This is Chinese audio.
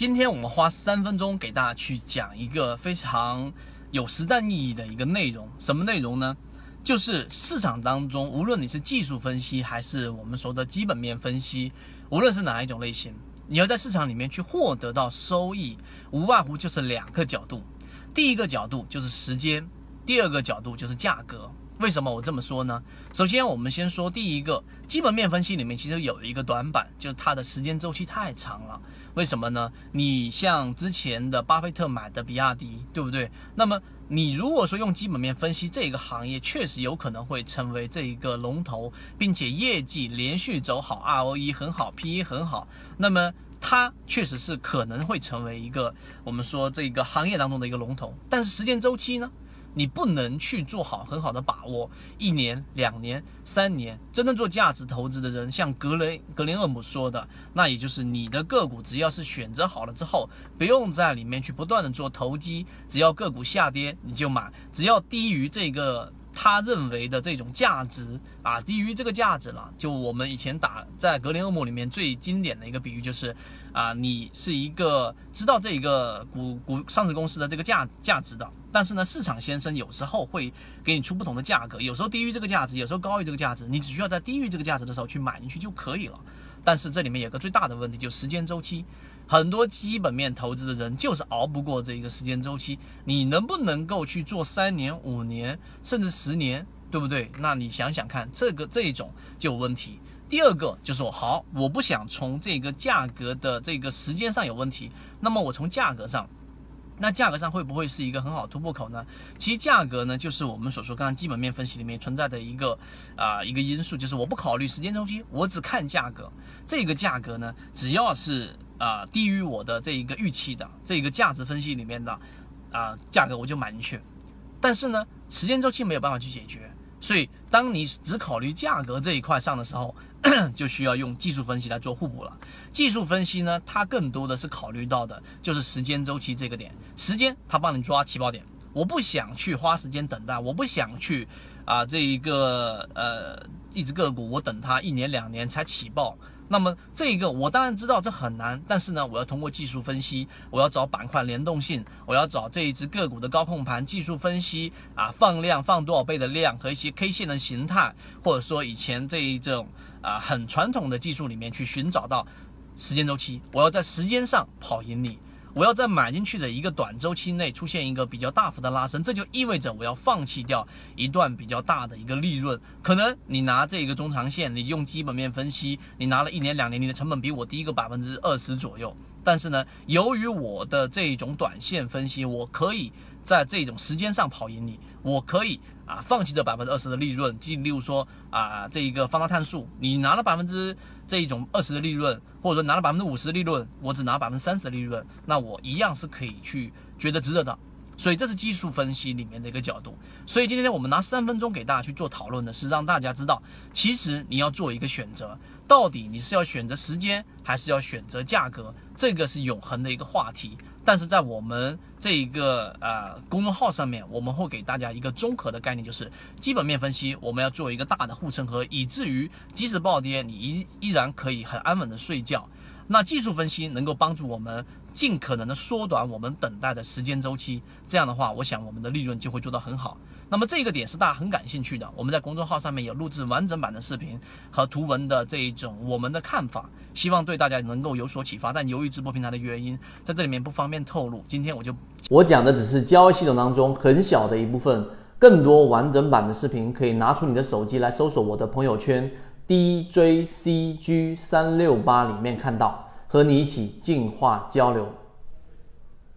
今天我们花三分钟给大家去讲一个非常有实战意义的一个内容，什么内容呢？就是市场当中，无论你是技术分析还是我们说的基本面分析，无论是哪一种类型，你要在市场里面去获得到收益，无外乎就是两个角度。第一个角度就是时间，第二个角度就是价格。为什么我这么说呢？首先，我们先说第一个基本面分析里面，其实有一个短板，就是它的时间周期太长了。为什么呢？你像之前的巴菲特买的比亚迪，对不对？那么你如果说用基本面分析这个行业，确实有可能会成为这一个龙头，并且业绩连续走好，ROE 很好，PE 很好，那么它确实是可能会成为一个我们说这个行业当中的一个龙头。但是时间周期呢？你不能去做好很好的把握，一年、两年、三年，真正做价值投资的人，像格雷格林厄姆说的，那也就是你的个股只要是选择好了之后，不用在里面去不断的做投机，只要个股下跌你就买，只要低于这个。他认为的这种价值啊，低于这个价值了。就我们以前打在格林厄姆里面最经典的一个比喻就是，啊，你是一个知道这一个股股上市公司的这个价价值的，但是呢，市场先生有时候会给你出不同的价格，有时候低于这个价值，有时候高于这个价值，你只需要在低于这个价值的时候去买进去就可以了。但是这里面有个最大的问题，就时间周期。很多基本面投资的人就是熬不过这一个时间周期。你能不能够去做三年、五年，甚至十年，对不对？那你想想看，这个这一种就有问题。第二个就是我好，我不想从这个价格的这个时间上有问题，那么我从价格上。那价格上会不会是一个很好突破口呢？其实价格呢，就是我们所说刚刚基本面分析里面存在的一个啊一个因素，就是我不考虑时间周期，我只看价格。这个价格呢，只要是啊低于我的这一个预期的这一个价值分析里面的啊价格，我就买进去。但是呢，时间周期没有办法去解决。所以，当你只考虑价格这一块上的时候，就需要用技术分析来做互补了。技术分析呢，它更多的是考虑到的就是时间周期这个点，时间它帮你抓起爆点。我不想去花时间等待，我不想去啊这一个呃一只个股，我等它一年两年才起爆。那么这一个我当然知道这很难，但是呢，我要通过技术分析，我要找板块联动性，我要找这一只个股的高控盘技术分析啊，放量放多少倍的量和一些 K 线的形态，或者说以前这一种啊很传统的技术里面去寻找到时间周期，我要在时间上跑赢你。我要在买进去的一个短周期内出现一个比较大幅的拉升，这就意味着我要放弃掉一段比较大的一个利润。可能你拿这个中长线，你用基本面分析，你拿了一年两年，你的成本比我低个百分之二十左右。但是呢，由于我的这种短线分析，我可以在这种时间上跑赢你，我可以啊放弃这百分之二十的利润。即例如说啊，这一个放大碳素，你拿了百分之。这一种二十的利润，或者说拿了百分之五十的利润，我只拿百分之三十的利润，那我一样是可以去觉得值得的。所以这是技术分析里面的一个角度。所以今天我们拿三分钟给大家去做讨论的是让大家知道，其实你要做一个选择，到底你是要选择时间，还是要选择价格，这个是永恒的一个话题。但是在我们这一个呃公众号上面，我们会给大家一个综合的概念，就是基本面分析，我们要做一个大的护城河，以至于即使暴跌，你依依然可以很安稳的睡觉。那技术分析能够帮助我们尽可能的缩短我们等待的时间周期，这样的话，我想我们的利润就会做到很好。那么这个点是大家很感兴趣的，我们在公众号上面有录制完整版的视频和图文的这一种我们的看法，希望对大家能够有所启发。但由于直播平台的原因，在这里面不方便透露。今天我就我讲的只是交易系统当中很小的一部分，更多完整版的视频可以拿出你的手机来搜索我的朋友圈。DJCG 三六八里面看到，和你一起进化交流。